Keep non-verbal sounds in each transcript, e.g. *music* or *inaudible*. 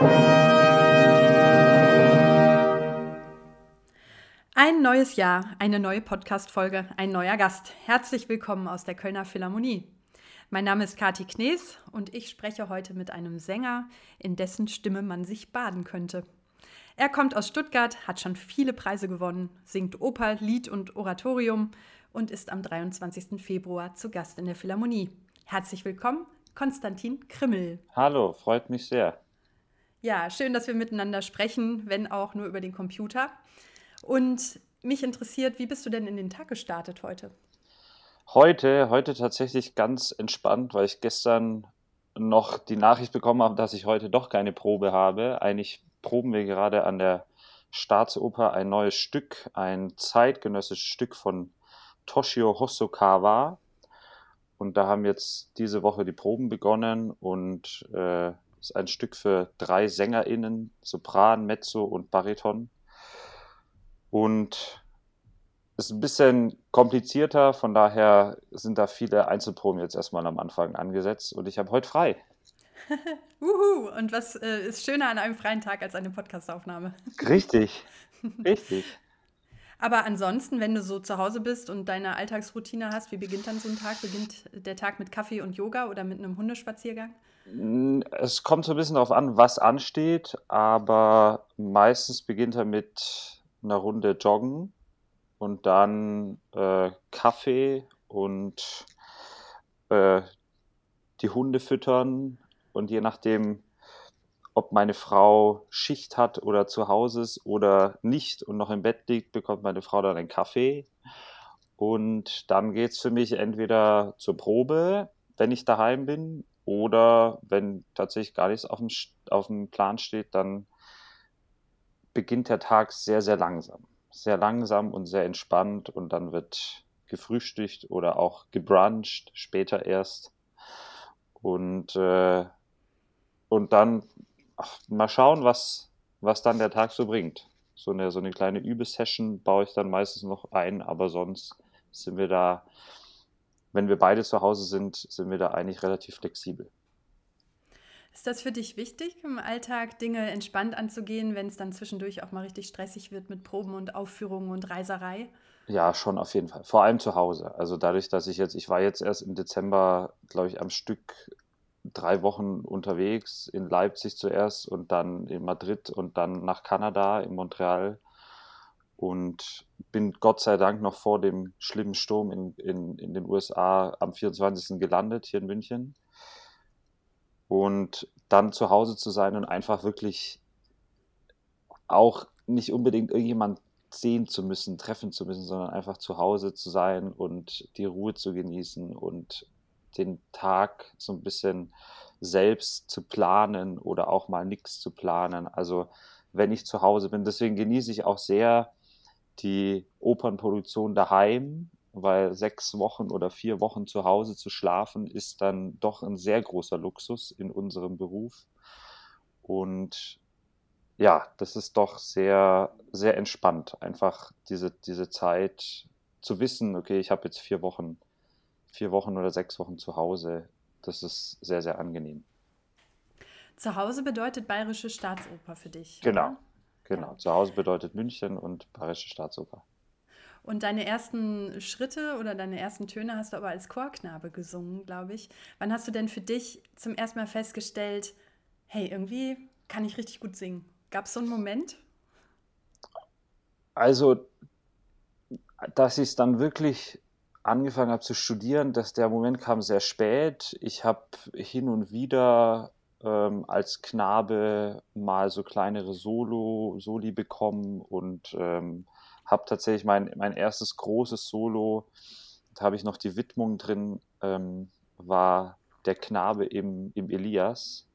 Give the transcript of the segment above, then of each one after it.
Ein neues Jahr, eine neue Podcast-Folge, ein neuer Gast. Herzlich willkommen aus der Kölner Philharmonie. Mein Name ist Kati Knees und ich spreche heute mit einem Sänger, in dessen Stimme man sich baden könnte. Er kommt aus Stuttgart, hat schon viele Preise gewonnen, singt Oper, Lied und Oratorium und ist am 23. Februar zu Gast in der Philharmonie. Herzlich willkommen, Konstantin Krimmel. Hallo, freut mich sehr. Ja, schön, dass wir miteinander sprechen, wenn auch nur über den Computer. Und mich interessiert, wie bist du denn in den Tag gestartet heute? Heute, heute tatsächlich ganz entspannt, weil ich gestern noch die Nachricht bekommen habe, dass ich heute doch keine Probe habe. Eigentlich proben wir gerade an der Staatsoper ein neues Stück, ein zeitgenössisches Stück von Toshio Hosokawa. Und da haben jetzt diese Woche die Proben begonnen und äh, ist ein Stück für drei SängerInnen, Sopran, Mezzo und Bariton. Und ist ein bisschen komplizierter, von daher sind da viele Einzelproben jetzt erstmal am Anfang angesetzt und ich habe heute frei. *laughs* Uhu, und was äh, ist schöner an einem freien Tag als eine Podcastaufnahme? *laughs* Richtig, richtig. Aber ansonsten, wenn du so zu Hause bist und deine Alltagsroutine hast, wie beginnt dann so ein Tag? Beginnt der Tag mit Kaffee und Yoga oder mit einem Hundespaziergang? Es kommt so ein bisschen darauf an, was ansteht, aber meistens beginnt er mit eine Runde joggen und dann äh, Kaffee und äh, die Hunde füttern und je nachdem, ob meine Frau Schicht hat oder zu Hause ist oder nicht und noch im Bett liegt, bekommt meine Frau dann einen Kaffee. Und dann geht es für mich entweder zur Probe, wenn ich daheim bin, oder wenn tatsächlich gar nichts auf dem, auf dem Plan steht, dann beginnt der Tag sehr, sehr langsam. Sehr langsam und sehr entspannt und dann wird gefrühstückt oder auch gebruncht, später erst. Und, äh, und dann ach, mal schauen, was, was dann der Tag so bringt. So eine, so eine kleine Übesession baue ich dann meistens noch ein, aber sonst sind wir da, wenn wir beide zu Hause sind, sind wir da eigentlich relativ flexibel. Ist das für dich wichtig, im Alltag Dinge entspannt anzugehen, wenn es dann zwischendurch auch mal richtig stressig wird mit Proben und Aufführungen und Reiserei? Ja, schon auf jeden Fall. Vor allem zu Hause. Also dadurch, dass ich jetzt, ich war jetzt erst im Dezember, glaube ich, am Stück drei Wochen unterwegs, in Leipzig zuerst und dann in Madrid und dann nach Kanada, in Montreal. Und bin Gott sei Dank noch vor dem schlimmen Sturm in, in, in den USA am 24. gelandet, hier in München und dann zu Hause zu sein und einfach wirklich auch nicht unbedingt irgendjemand sehen zu müssen, treffen zu müssen, sondern einfach zu Hause zu sein und die Ruhe zu genießen und den Tag so ein bisschen selbst zu planen oder auch mal nichts zu planen. Also wenn ich zu Hause bin, deswegen genieße ich auch sehr die Opernproduktion daheim weil sechs Wochen oder vier Wochen zu Hause zu schlafen ist dann doch ein sehr großer Luxus in unserem Beruf. Und ja, das ist doch sehr, sehr entspannt, einfach diese, diese Zeit zu wissen, okay, ich habe jetzt vier Wochen, vier Wochen oder sechs Wochen zu Hause. Das ist sehr, sehr angenehm. Zu Hause bedeutet Bayerische Staatsoper für dich. Genau, oder? Genau. Zu Hause bedeutet München und Bayerische Staatsoper. Und deine ersten Schritte oder deine ersten Töne hast du aber als Chorknabe gesungen, glaube ich. Wann hast du denn für dich zum ersten Mal festgestellt, hey, irgendwie kann ich richtig gut singen? Gab es so einen Moment? Also, dass ich es dann wirklich angefangen habe zu studieren, dass der Moment kam sehr spät. Ich habe hin und wieder ähm, als Knabe mal so kleinere Solo, Soli bekommen und ähm, habe tatsächlich mein, mein erstes großes Solo, da habe ich noch die Widmung drin, ähm, war der Knabe im, im Elias.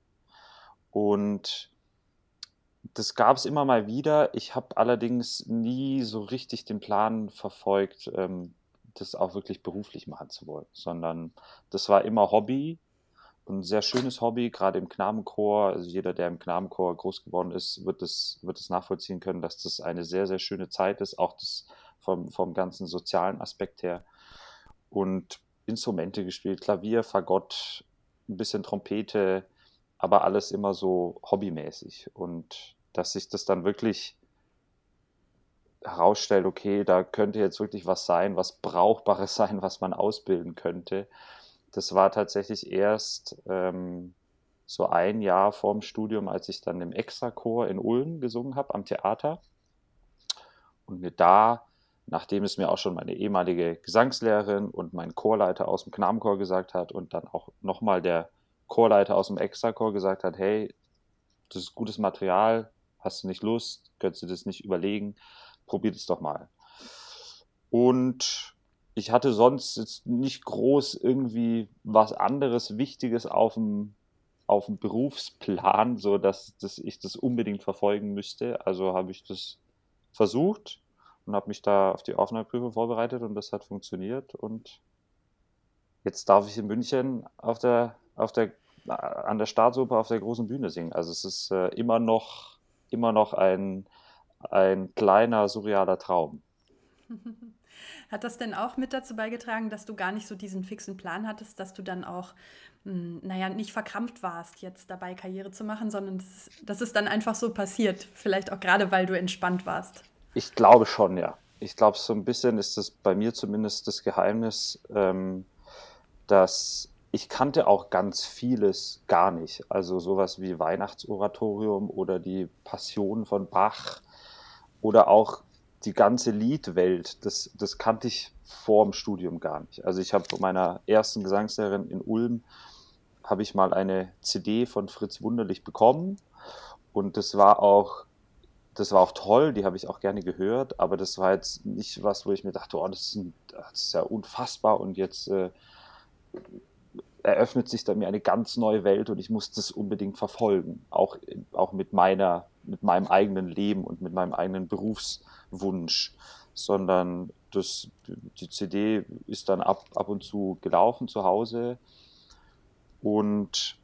Und das gab es immer mal wieder. Ich habe allerdings nie so richtig den Plan verfolgt, ähm, das auch wirklich beruflich machen zu wollen, sondern das war immer Hobby ein sehr schönes Hobby, gerade im Knabenchor. Also jeder, der im Knabenchor groß geworden ist, wird es, wird nachvollziehen können, dass das eine sehr, sehr schöne Zeit ist, auch das vom, vom ganzen sozialen Aspekt her. Und Instrumente gespielt, Klavier, Fagott, ein bisschen Trompete, aber alles immer so hobbymäßig. Und dass sich das dann wirklich herausstellt, okay, da könnte jetzt wirklich was sein, was Brauchbares *laughs* sein, was man ausbilden könnte. Das war tatsächlich erst ähm, so ein Jahr vorm Studium, als ich dann im Extrachor in Ulm gesungen habe, am Theater. Und mir da, nachdem es mir auch schon meine ehemalige Gesangslehrerin und mein Chorleiter aus dem Knabenchor gesagt hat und dann auch nochmal der Chorleiter aus dem Extrachor gesagt hat, hey, das ist gutes Material, hast du nicht Lust, könntest du das nicht überlegen, probiert es doch mal. Und ich hatte sonst jetzt nicht groß irgendwie was anderes Wichtiges auf dem, auf dem Berufsplan, so dass, dass ich das unbedingt verfolgen müsste. Also habe ich das versucht und habe mich da auf die Aufnahmeprüfung vorbereitet und das hat funktioniert. Und jetzt darf ich in München auf der, auf der, an der Staatsoper auf der großen Bühne singen. Also es ist äh, immer noch, immer noch ein, ein kleiner, surrealer Traum. *laughs* Hat das denn auch mit dazu beigetragen, dass du gar nicht so diesen fixen Plan hattest, dass du dann auch, hm, naja, nicht verkrampft warst, jetzt dabei Karriere zu machen, sondern das, das ist dann einfach so passiert? Vielleicht auch gerade, weil du entspannt warst. Ich glaube schon, ja. Ich glaube, so ein bisschen ist das bei mir zumindest das Geheimnis, ähm, dass ich kannte auch ganz vieles gar nicht. Also sowas wie Weihnachtsoratorium oder die Passion von Bach oder auch die ganze Liedwelt, das, das kannte ich vor dem Studium gar nicht. Also ich habe von meiner ersten Gesangslehrerin in Ulm, habe ich mal eine CD von Fritz Wunderlich bekommen und das war auch, das war auch toll, die habe ich auch gerne gehört, aber das war jetzt nicht was, wo ich mir dachte, oh, das ist, ein, das ist ja unfassbar und jetzt äh, eröffnet sich da mir eine ganz neue Welt und ich muss das unbedingt verfolgen, auch, auch mit meiner, mit meinem eigenen Leben und mit meinem eigenen Berufswunsch, sondern das, die CD ist dann ab, ab und zu gelaufen zu Hause und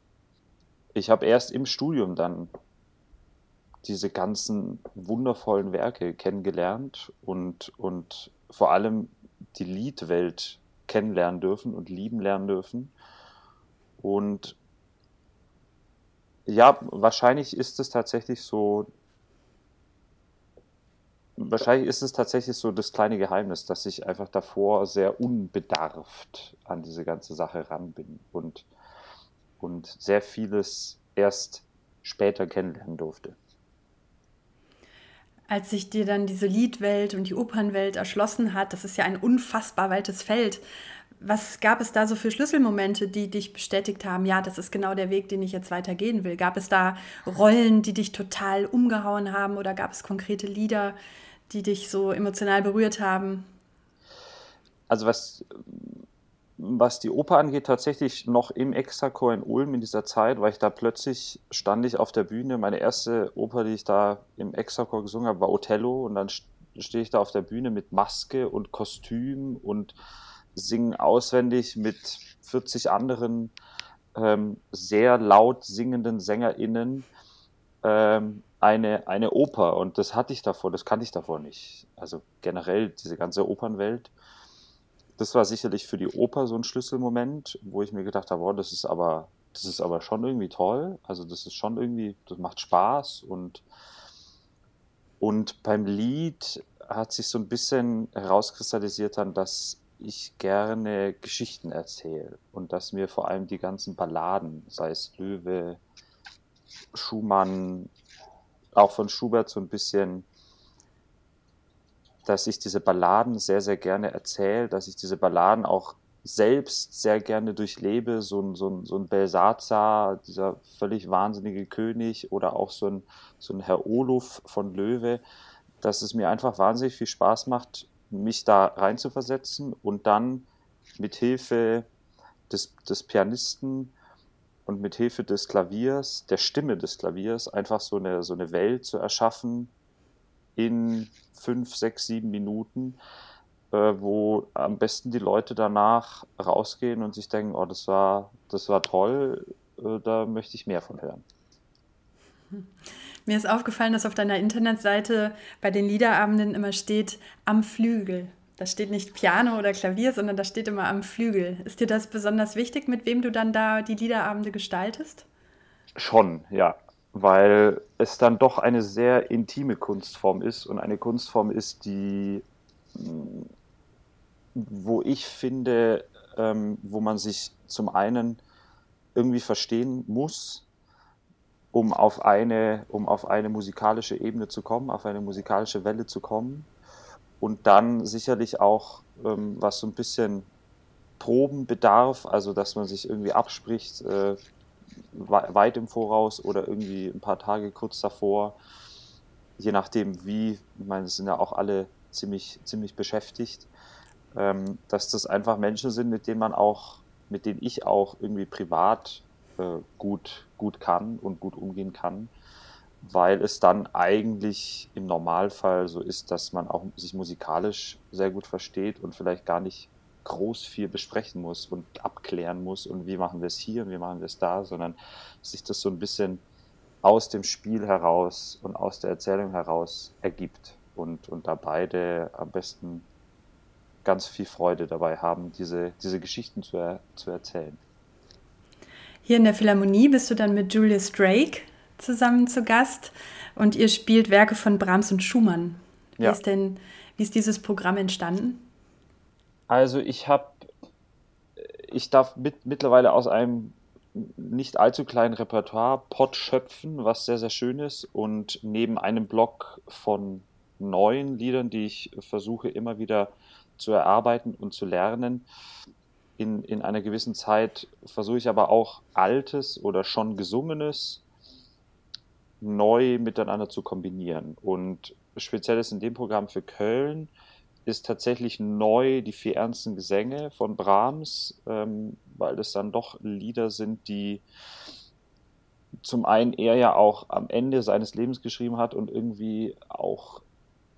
ich habe erst im Studium dann diese ganzen wundervollen Werke kennengelernt und, und vor allem die Liedwelt kennenlernen dürfen und lieben lernen dürfen. Und ja, wahrscheinlich ist es tatsächlich so, wahrscheinlich ist es tatsächlich so das kleine Geheimnis, dass ich einfach davor sehr unbedarft an diese ganze Sache ran bin und, und sehr vieles erst später kennenlernen durfte. Als sich dir dann diese Liedwelt und die Opernwelt erschlossen hat, das ist ja ein unfassbar weites Feld, was gab es da so für Schlüsselmomente, die dich bestätigt haben, ja, das ist genau der Weg, den ich jetzt weitergehen will? Gab es da Rollen, die dich total umgehauen haben oder gab es konkrete Lieder, die dich so emotional berührt haben? Also was, was die Oper angeht, tatsächlich noch im Extrachor in Ulm in dieser Zeit, weil ich da plötzlich stand ich auf der Bühne. Meine erste Oper, die ich da im Extrachor gesungen habe, war Othello und dann stehe ich da auf der Bühne mit Maske und Kostüm und singen auswendig mit 40 anderen ähm, sehr laut singenden SängerInnen ähm, eine, eine Oper. Und das hatte ich davor, das kannte ich davor nicht. Also generell diese ganze Opernwelt. Das war sicherlich für die Oper so ein Schlüsselmoment, wo ich mir gedacht habe, oh, das ist aber, das ist aber schon irgendwie toll. Also das ist schon irgendwie, das macht Spaß und und beim Lied hat sich so ein bisschen herauskristallisiert dann, dass ich gerne Geschichten erzähle und dass mir vor allem die ganzen Balladen, sei es Löwe, Schumann, auch von Schubert so ein bisschen, dass ich diese Balladen sehr, sehr gerne erzähle, dass ich diese Balladen auch selbst sehr gerne durchlebe, so ein, so ein, so ein Belsazar, dieser völlig wahnsinnige König oder auch so ein, so ein Herr Oluf von Löwe, dass es mir einfach wahnsinnig viel Spaß macht, mich da reinzuversetzen und dann mit Hilfe des, des Pianisten und mit Hilfe des Klaviers, der Stimme des Klaviers, einfach so eine, so eine Welt zu erschaffen in fünf, sechs, sieben Minuten, äh, wo am besten die Leute danach rausgehen und sich denken, oh, das war, das war toll, äh, da möchte ich mehr von hören. *laughs* Mir ist aufgefallen, dass auf deiner Internetseite bei den Liederabenden immer steht am Flügel. Da steht nicht Piano oder Klavier, sondern da steht immer am Flügel. Ist dir das besonders wichtig, mit wem du dann da die Liederabende gestaltest? Schon, ja. Weil es dann doch eine sehr intime Kunstform ist und eine Kunstform ist, die, mm, wo ich finde, ähm, wo man sich zum einen irgendwie verstehen muss, um auf eine, um auf eine musikalische Ebene zu kommen, auf eine musikalische Welle zu kommen. Und dann sicherlich auch, ähm, was so ein bisschen Proben bedarf, also dass man sich irgendwie abspricht, äh, weit im Voraus oder irgendwie ein paar Tage kurz davor, je nachdem wie, ich meine, es sind ja auch alle ziemlich, ziemlich beschäftigt, ähm, dass das einfach Menschen sind, mit denen man auch, mit denen ich auch irgendwie privat äh, gut, gut kann und gut umgehen kann, weil es dann eigentlich im Normalfall so ist, dass man auch sich musikalisch sehr gut versteht und vielleicht gar nicht groß viel besprechen muss und abklären muss und wie machen wir es hier und wie machen wir es da, sondern sich das so ein bisschen aus dem Spiel heraus und aus der Erzählung heraus ergibt und, und da beide am besten ganz viel Freude dabei haben, diese, diese Geschichten zu, er, zu erzählen. Hier in der Philharmonie bist du dann mit Julius Drake zusammen zu Gast und ihr spielt Werke von Brahms und Schumann. Wie ja. ist denn, wie ist dieses Programm entstanden? Also ich habe, ich darf mit, mittlerweile aus einem nicht allzu kleinen Repertoire Pot schöpfen, was sehr, sehr schön ist und neben einem Block von neuen Liedern, die ich versuche immer wieder zu erarbeiten und zu lernen, in, in einer gewissen Zeit versuche ich aber auch Altes oder schon Gesungenes neu miteinander zu kombinieren. Und speziell ist in dem Programm für Köln ist tatsächlich neu die vier ernsten Gesänge von Brahms, ähm, weil es dann doch Lieder sind, die zum einen er ja auch am Ende seines Lebens geschrieben hat und irgendwie auch,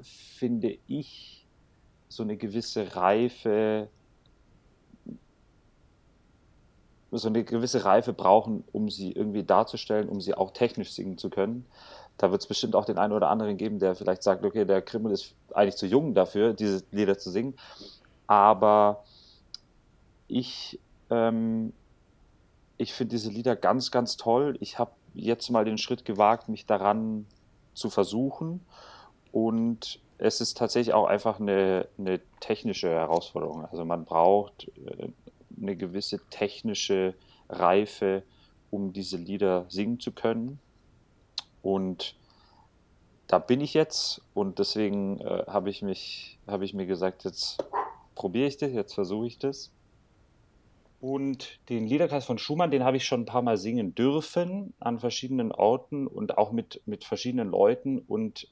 finde ich, so eine gewisse Reife so eine gewisse Reife brauchen, um sie irgendwie darzustellen, um sie auch technisch singen zu können. Da wird es bestimmt auch den einen oder anderen geben, der vielleicht sagt, okay, der Krimmel ist eigentlich zu jung dafür, diese Lieder zu singen. Aber ich, ähm, ich finde diese Lieder ganz, ganz toll. Ich habe jetzt mal den Schritt gewagt, mich daran zu versuchen. Und es ist tatsächlich auch einfach eine, eine technische Herausforderung. Also man braucht äh, eine gewisse technische Reife, um diese Lieder singen zu können. Und da bin ich jetzt und deswegen äh, habe ich mich, habe ich mir gesagt, jetzt probiere ich das, jetzt versuche ich das. Und den Liederkreis von Schumann, den habe ich schon ein paar Mal singen dürfen an verschiedenen Orten und auch mit, mit verschiedenen Leuten. Und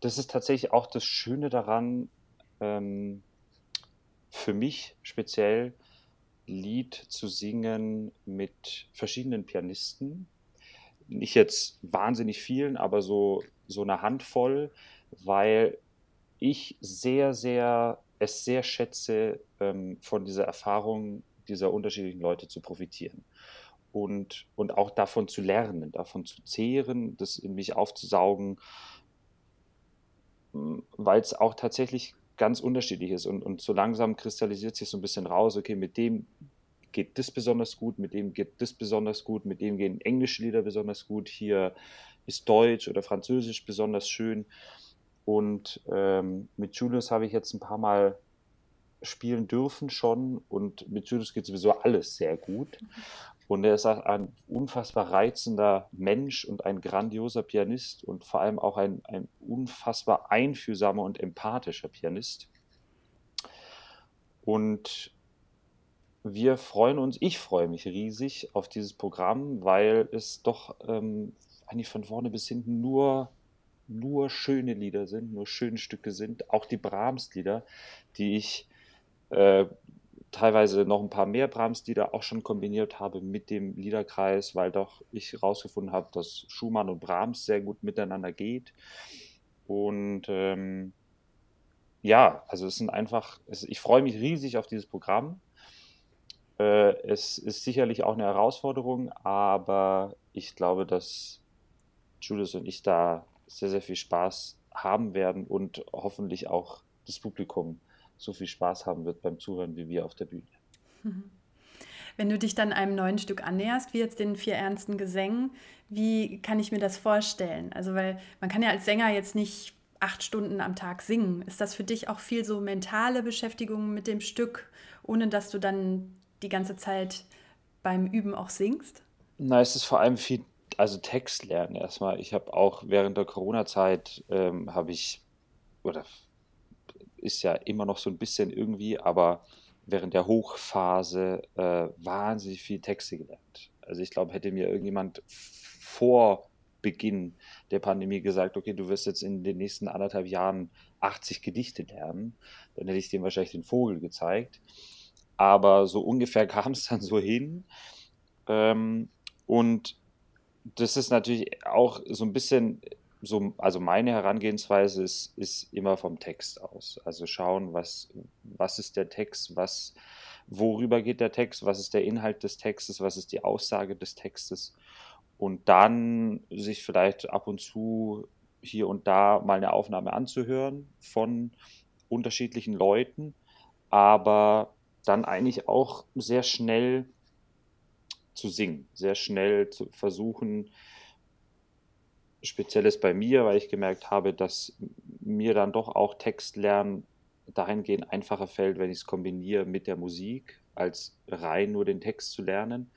das ist tatsächlich auch das Schöne daran, ähm, für mich speziell, Lied zu singen mit verschiedenen Pianisten. Nicht jetzt wahnsinnig vielen, aber so, so eine Handvoll, weil ich sehr, sehr, es sehr schätze, ähm, von dieser Erfahrung dieser unterschiedlichen Leute zu profitieren. Und, und auch davon zu lernen, davon zu zehren, das in mich aufzusaugen, weil es auch tatsächlich ganz unterschiedlich ist. Und, und so langsam kristallisiert sich so ein bisschen raus, okay, mit dem geht das besonders gut, mit dem geht das besonders gut, mit dem gehen englische Lieder besonders gut, hier ist Deutsch oder Französisch besonders schön. Und ähm, mit Julius habe ich jetzt ein paar Mal spielen dürfen schon und mit Julius geht sowieso alles sehr gut. Und er ist ein unfassbar reizender Mensch und ein grandioser Pianist und vor allem auch ein, ein unfassbar einfühlsamer und empathischer Pianist. Und wir freuen uns, ich freue mich riesig auf dieses Programm, weil es doch ähm, eigentlich von vorne bis hinten nur, nur schöne Lieder sind, nur schöne Stücke sind. Auch die Brahms-Lieder, die ich äh, teilweise noch ein paar mehr Brahms-Lieder auch schon kombiniert habe mit dem Liederkreis, weil doch ich herausgefunden habe, dass Schumann und Brahms sehr gut miteinander geht. Und ähm, ja, also es sind einfach, es, ich freue mich riesig auf dieses Programm. Äh, es ist sicherlich auch eine Herausforderung, aber ich glaube, dass Julius und ich da sehr, sehr viel Spaß haben werden und hoffentlich auch das Publikum so viel Spaß haben wird beim Zuhören wie wir auf der Bühne. *laughs* Wenn du dich dann einem neuen Stück annäherst, wie jetzt den vier ernsten Gesängen, wie kann ich mir das vorstellen? Also, weil man kann ja als Sänger jetzt nicht acht Stunden am Tag singen. Ist das für dich auch viel so mentale Beschäftigung mit dem Stück, ohne dass du dann die ganze Zeit beim Üben auch singst? Na, es ist vor allem viel, also Text lernen erstmal. Ich habe auch während der Corona-Zeit ähm, habe ich, oder ist ja immer noch so ein bisschen irgendwie, aber während der Hochphase äh, wahnsinnig viel Texte gelernt. Also ich glaube, hätte mir irgendjemand vor Beginn der Pandemie gesagt, okay, du wirst jetzt in den nächsten anderthalb Jahren 80 Gedichte lernen, dann hätte ich dem wahrscheinlich den Vogel gezeigt. Aber so ungefähr *laughs* kam es dann so hin. Ähm, und das ist natürlich auch so ein bisschen so, also meine Herangehensweise ist, ist immer vom Text aus. Also schauen, was, was ist der Text, was, worüber geht der Text, was ist der Inhalt des Textes, was ist die Aussage des Textes und dann sich vielleicht ab und zu hier und da mal eine Aufnahme anzuhören von unterschiedlichen Leuten, aber dann eigentlich auch sehr schnell zu singen, sehr schnell zu versuchen, spezielles bei mir, weil ich gemerkt habe, dass mir dann doch auch Textlernen dahingehend einfacher fällt, wenn ich es kombiniere mit der Musik, als rein nur den Text zu lernen.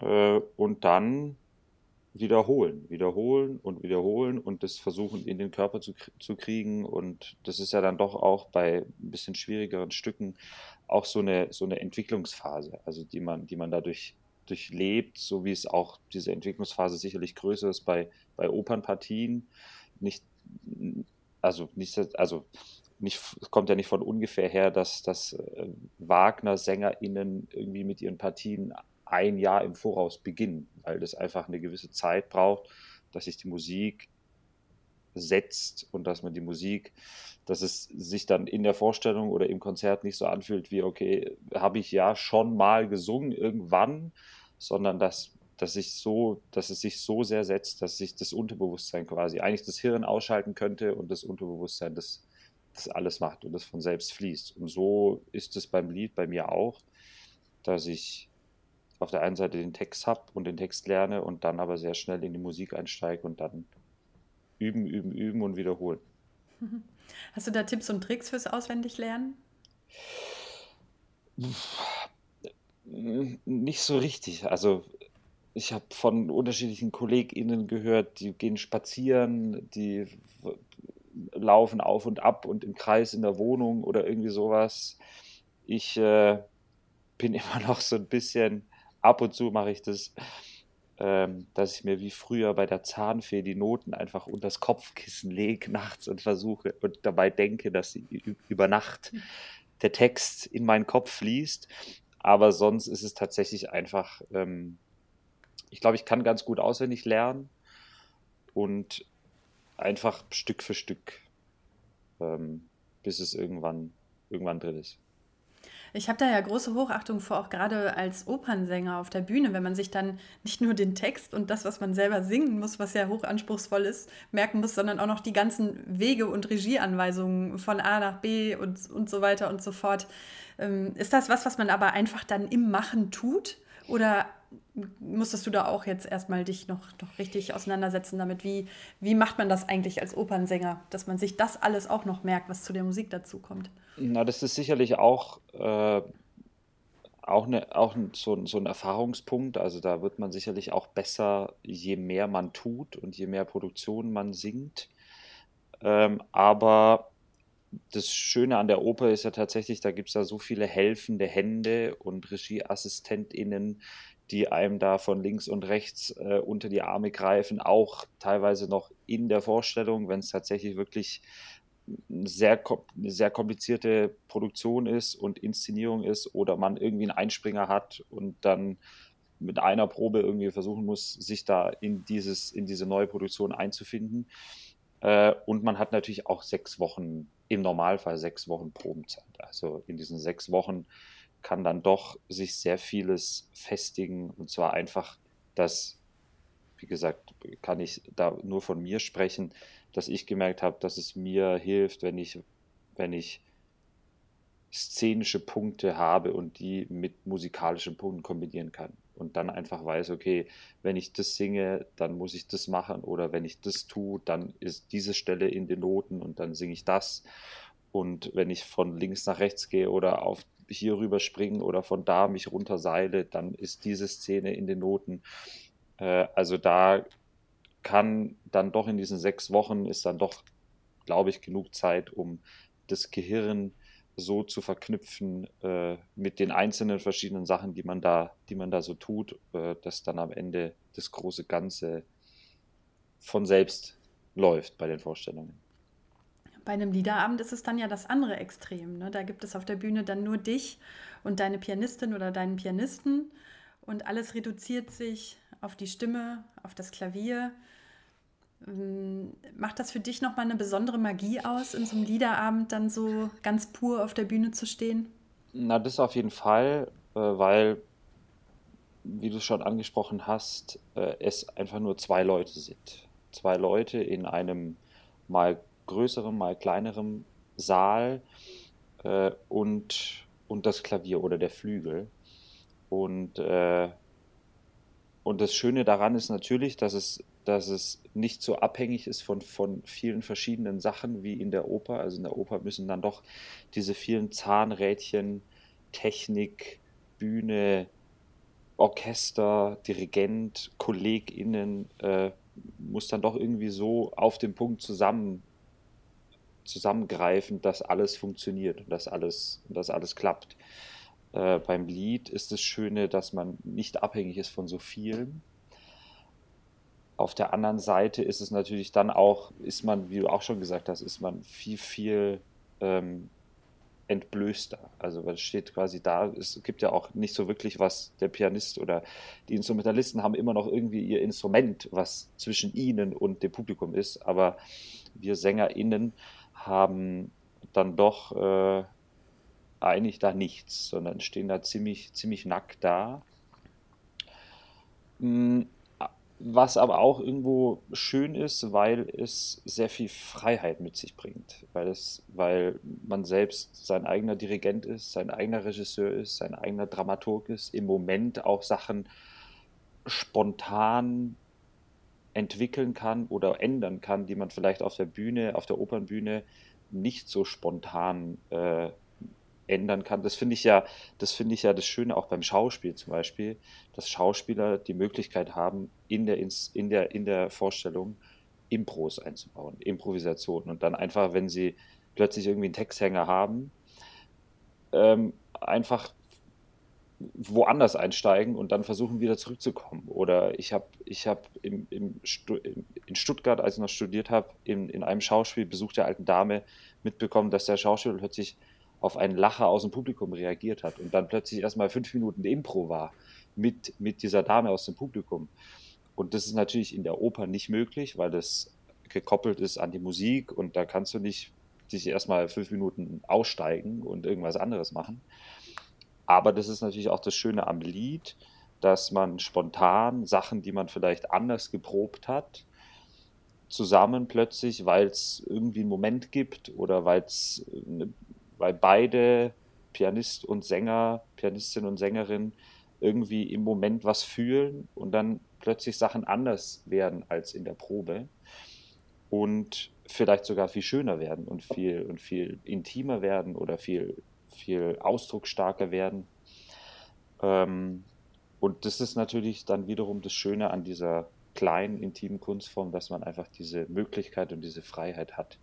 Äh, und dann wiederholen, wiederholen und wiederholen und das versuchen in den Körper zu, zu kriegen. Und das ist ja dann doch auch bei ein bisschen schwierigeren Stücken auch so eine, so eine Entwicklungsphase, also die man, die man dadurch durchlebt, so wie es auch diese Entwicklungsphase sicherlich größer ist bei, bei Opernpartien. Nicht, also nicht, also nicht, kommt ja nicht von ungefähr her, dass, dass äh, Wagner-SängerInnen irgendwie mit ihren Partien ein Jahr im Voraus beginnen, weil das einfach eine gewisse Zeit braucht, dass sich die Musik setzt und dass man die Musik, dass es sich dann in der Vorstellung oder im Konzert nicht so anfühlt wie, okay, habe ich ja schon mal gesungen irgendwann, sondern dass, dass, ich so, dass es sich so sehr setzt, dass sich das Unterbewusstsein quasi eigentlich das Hirn ausschalten könnte und das Unterbewusstsein das, das alles macht und das von selbst fließt. Und so ist es beim Lied bei mir auch, dass ich auf der einen Seite den Text habe und den Text lerne und dann aber sehr schnell in die Musik einsteige und dann üben, üben, üben und wiederholen. *laughs* Hast du da Tipps und Tricks fürs Auswendiglernen? Nicht so richtig. Also ich habe von unterschiedlichen KollegInnen gehört, die gehen spazieren, die laufen auf und ab und im Kreis in der Wohnung oder irgendwie sowas. Ich äh, bin *laughs* immer noch so ein bisschen ab und zu mache ich das, ähm, dass ich mir wie früher bei der Zahnfee die Noten einfach unter das Kopfkissen lege nachts und versuche und dabei denke, dass über Nacht der Text in meinen Kopf fließt. Aber sonst ist es tatsächlich einfach, ähm, ich glaube, ich kann ganz gut auswendig lernen und einfach Stück für Stück, ähm, bis es irgendwann, irgendwann drin ist. Ich habe da ja große Hochachtung vor, auch gerade als Opernsänger auf der Bühne, wenn man sich dann nicht nur den Text und das, was man selber singen muss, was ja hochanspruchsvoll ist, merken muss, sondern auch noch die ganzen Wege und Regieanweisungen von A nach B und, und so weiter und so fort. Ähm, ist das was, was man aber einfach dann im Machen tut? Oder musstest du da auch jetzt erstmal dich noch, noch richtig auseinandersetzen damit? Wie, wie macht man das eigentlich als Opernsänger, dass man sich das alles auch noch merkt, was zu der Musik dazu kommt? Na, das ist sicherlich auch, äh, auch, eine, auch so, so ein Erfahrungspunkt. Also da wird man sicherlich auch besser, je mehr man tut und je mehr Produktionen man singt. Ähm, aber das Schöne an der Oper ist ja tatsächlich, da gibt es ja so viele helfende Hände und RegieassistentInnen, die einem da von links und rechts äh, unter die Arme greifen, auch teilweise noch in der Vorstellung, wenn es tatsächlich wirklich eine sehr, eine sehr komplizierte Produktion ist und Inszenierung ist oder man irgendwie einen Einspringer hat und dann mit einer Probe irgendwie versuchen muss, sich da in, dieses, in diese neue Produktion einzufinden. Äh, und man hat natürlich auch sechs Wochen, im Normalfall sechs Wochen Probenzeit. Also in diesen sechs Wochen kann dann doch sich sehr vieles festigen und zwar einfach, dass, wie gesagt, kann ich da nur von mir sprechen, dass ich gemerkt habe, dass es mir hilft, wenn ich, wenn ich szenische Punkte habe und die mit musikalischen Punkten kombinieren kann. Und dann einfach weiß, okay, wenn ich das singe, dann muss ich das machen. Oder wenn ich das tue, dann ist diese Stelle in den Noten und dann singe ich das. Und wenn ich von links nach rechts gehe oder auf hier rüber springe oder von da mich runterseile, dann ist diese Szene in den Noten. Äh, also da kann dann doch in diesen sechs Wochen ist dann doch, glaube ich, genug Zeit, um das Gehirn so zu verknüpfen äh, mit den einzelnen verschiedenen Sachen, die man da, die man da so tut, äh, dass dann am Ende das große Ganze von selbst läuft bei den Vorstellungen. Bei einem Liederabend ist es dann ja das andere Extrem. Ne? Da gibt es auf der Bühne dann nur dich und deine Pianistin oder deinen Pianisten und alles reduziert sich auf die Stimme, auf das Klavier. Ähm, macht das für dich nochmal eine besondere Magie aus, in so einem Liederabend dann so ganz pur auf der Bühne zu stehen? Na, das auf jeden Fall, äh, weil, wie du schon angesprochen hast, äh, es einfach nur zwei Leute sind. Zwei Leute in einem mal größeren, mal kleineren Saal äh, und, und das Klavier oder der Flügel. Und, und das Schöne daran ist natürlich, dass es dass es nicht so abhängig ist von, von vielen verschiedenen Sachen wie in der Oper. Also in der Oper müssen dann doch diese vielen Zahnrädchen, Technik, Bühne, Orchester, Dirigent, KollegInnen, äh, muss dann doch irgendwie so auf den Punkt zusammen, zusammengreifen, dass alles funktioniert und dass alles, dass alles klappt. Äh, beim Lied ist das Schöne, dass man nicht abhängig ist von so vielen, auf der anderen Seite ist es natürlich dann auch, ist man, wie du auch schon gesagt hast, ist man viel, viel ähm, entblößter. Also es steht quasi da, es gibt ja auch nicht so wirklich was, der Pianist oder die Instrumentalisten haben immer noch irgendwie ihr Instrument, was zwischen ihnen und dem Publikum ist, aber wir SängerInnen haben dann doch äh, eigentlich da nichts, sondern stehen da ziemlich, ziemlich nackt da. Hm, was aber auch irgendwo schön ist, weil es sehr viel Freiheit mit sich bringt, weil, es, weil man selbst sein eigener Dirigent ist, sein eigener Regisseur ist, sein eigener Dramaturg ist, im Moment auch Sachen spontan entwickeln kann oder ändern kann, die man vielleicht auf der Bühne, auf der Opernbühne nicht so spontan äh, ändern kann. Das finde ich ja, das finde ich ja das Schöne auch beim Schauspiel zum Beispiel, dass Schauspieler die Möglichkeit haben, in der, in der, in der Vorstellung Impros einzubauen, Improvisation und dann einfach, wenn sie plötzlich irgendwie einen Texthänger haben, ähm, einfach woanders einsteigen und dann versuchen wieder zurückzukommen. Oder ich habe ich hab im, im in Stuttgart, als ich noch studiert habe, in, in einem Schauspiel Besuch der alten Dame mitbekommen, dass der Schauspieler plötzlich auf einen Lacher aus dem Publikum reagiert hat und dann plötzlich erstmal fünf Minuten Impro war mit, mit dieser Dame aus dem Publikum. Und das ist natürlich in der Oper nicht möglich, weil das gekoppelt ist an die Musik und da kannst du nicht dich erstmal fünf Minuten aussteigen und irgendwas anderes machen. Aber das ist natürlich auch das Schöne am Lied, dass man spontan Sachen, die man vielleicht anders geprobt hat, zusammen plötzlich, weil es irgendwie einen Moment gibt oder weil es eine weil beide Pianist und Sänger, Pianistin und Sängerin irgendwie im Moment was fühlen und dann plötzlich Sachen anders werden als in der Probe und vielleicht sogar viel schöner werden und viel und viel intimer werden oder viel viel ausdrucksstarker werden. Ähm, und das ist natürlich dann wiederum das Schöne an dieser kleinen intimen Kunstform, dass man einfach diese Möglichkeit und diese Freiheit hat.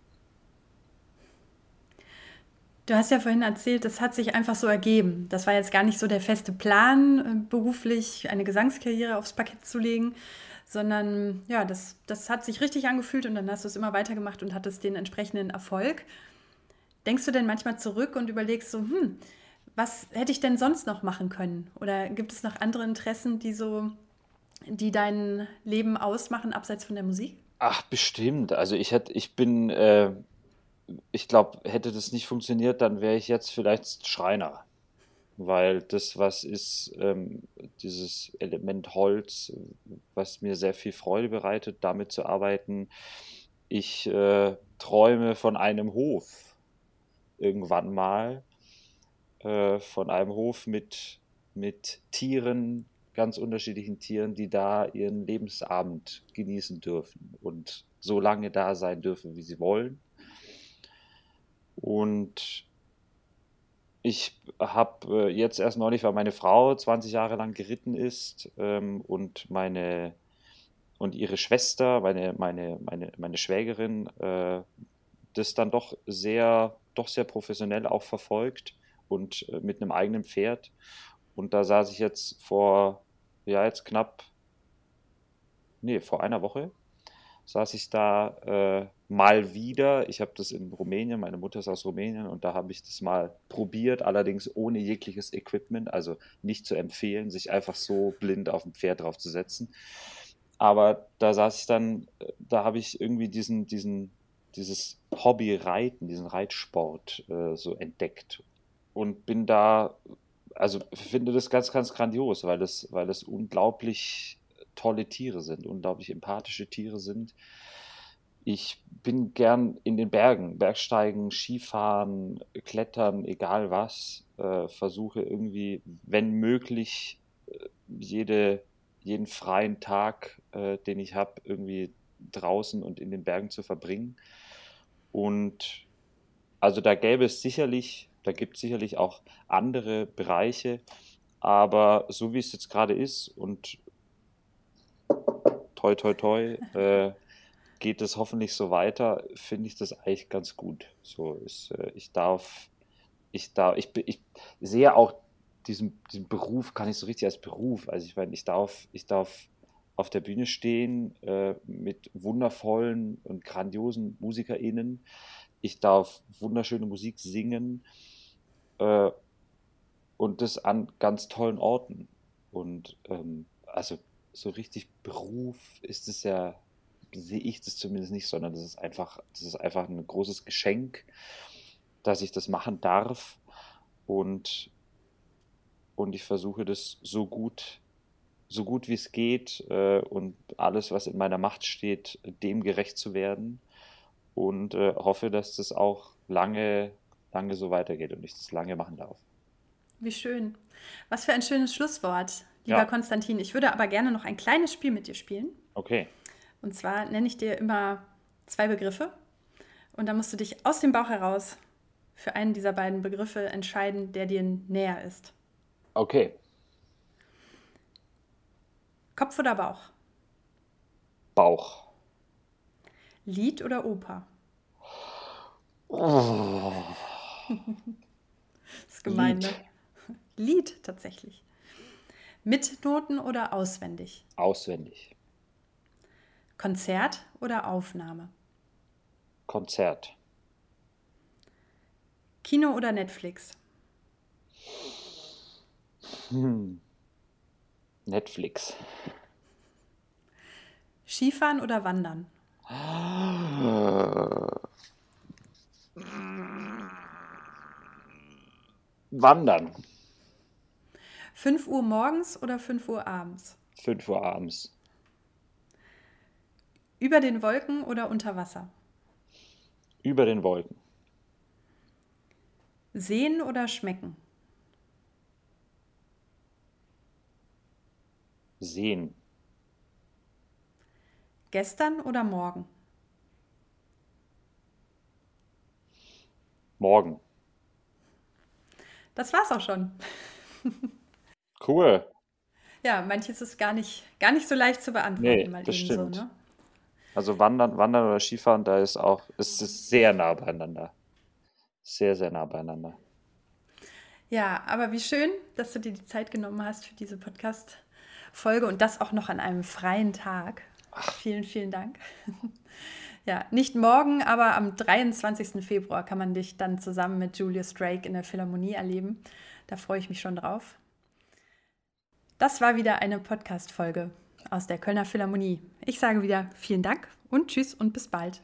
Du hast ja vorhin erzählt, das hat sich einfach so ergeben. Das war jetzt gar nicht so der feste Plan, äh, beruflich eine Gesangskarriere aufs Parkett zu legen, sondern ja, das, das hat sich richtig angefühlt und dann hast du es immer weitergemacht und hattest den entsprechenden Erfolg. Denkst du denn manchmal zurück und überlegst so, hm, was hätte ich denn sonst noch machen können? Oder gibt es noch andere Interessen, die so, die dein Leben ausmachen, abseits von der Musik? Ach, bestimmt. Also ich hätte, ich bin äh, ich glaube, hätte das nicht funktioniert, dann wäre ich jetzt vielleicht Schreiner. Weil das, was ist, ähm, dieses Element Holz, was mir sehr viel Freude bereitet, damit zu arbeiten. Ich äh, träume von einem Hof irgendwann mal. äh, von einem Hof mit, mit Tieren, ganz unterschiedlichen Tieren, die da ihren Lebensabend genießen dürfen und so lange da sein dürfen, wie sie wollen. Und ich habe äh, jetzt erst neulich, weil meine Frau 20 Jahre lang geritten ist ähm, und meine und ihre Schwester, meine, meine, meine, meine Schwägerin, äh, das dann doch sehr, doch sehr professionell auch verfolgt und äh, mit einem eigenen Pferd. Und da saß ich jetzt vor, ja, jetzt knapp, nee, vor einer Woche saß ich da äh, mal wieder. Ich habe das in Rumänien, meine Mutter ist aus Rumänien und da habe ich das mal probiert, allerdings ohne jegliches Equipment, also nicht zu empfehlen, sich einfach so blind auf ein Pferd drauf zu setzen. Aber da saß ich dann, äh, da habe ich irgendwie diesen, diesen, dieses Hobby Reiten, diesen Reitsport äh, so entdeckt und bin da, also finde das ganz, ganz grandios, weil es, weil es unglaublich tolle Tiere sind, unglaublich empathische Tiere sind. Ich bin gern in den Bergen, Bergsteigen, Skifahren, Klettern, egal was. Äh, versuche irgendwie, wenn möglich, äh, jede, jeden freien Tag, äh, den ich habe, irgendwie draußen und in den Bergen zu verbringen. Und also da gäbe es sicherlich, da gibt es sicherlich auch andere Bereiche, aber so wie es jetzt gerade ist und toi, toi, toi, äh, geht es hoffentlich so weiter, finde ich das eigentlich ganz gut. So ist, äh, ich darf, ich darf, ich, ich sehe auch diesen, diesen Beruf, kann ich so richtig als Beruf. Also ich meine, ich darf, ich darf auf der Bühne stehen äh, mit wundervollen und grandiosen MusikerInnen. Ich darf wunderschöne Musik singen äh, und das an ganz tollen Orten. Und ähm, also so richtig Beruf ist es ja, sehe ich das zumindest nicht, sondern das ist einfach, das ist einfach ein großes Geschenk, dass ich das machen darf und, und ich versuche das so gut, so gut wie es geht äh, und alles, was in meiner Macht steht, dem gerecht zu werden und äh, hoffe, dass das auch lange, lange so weitergeht und ich das lange machen darf. Wie schön. Was für ein schönes Schlusswort lieber ja. Konstantin. Ich würde aber gerne noch ein kleines Spiel mit dir spielen. Okay. Und zwar nenne ich dir immer zwei Begriffe und dann musst du dich aus dem Bauch heraus für einen dieser beiden Begriffe entscheiden, der dir näher ist. Okay. Kopf oder Bauch? Bauch. Lied oder Oper? Oh. *laughs* das ist gemein, Lied. ne? Lied tatsächlich. Mit Noten oder auswendig? Auswendig. Konzert oder Aufnahme? Konzert. Kino oder Netflix? Hm. Netflix. Skifahren oder Wandern? Wandern. 5 Uhr morgens oder 5 Uhr abends? 5 Uhr abends. Über den Wolken oder unter Wasser? Über den Wolken. Sehen oder schmecken? Sehen. Gestern oder morgen? Morgen. Das war's auch schon. *laughs* Cool. Ja, manches ist gar nicht, gar nicht so leicht zu beantworten. Nee, mal das stimmt. So, ne? Also Wandern, Wandern oder Skifahren, da ist auch, es ist sehr nah beieinander. Sehr, sehr nah beieinander. Ja, aber wie schön, dass du dir die Zeit genommen hast für diese Podcast-Folge und das auch noch an einem freien Tag. Ach. Vielen, vielen Dank. *laughs* Ja, nicht morgen, aber am 23. Februar kann man dich dann zusammen mit Julius Drake in der Philharmonie erleben. Da freue ich mich schon drauf. Das war wieder eine Podcast-Folge aus der Kölner Philharmonie. Ich sage wieder vielen Dank und tschüss und bis bald.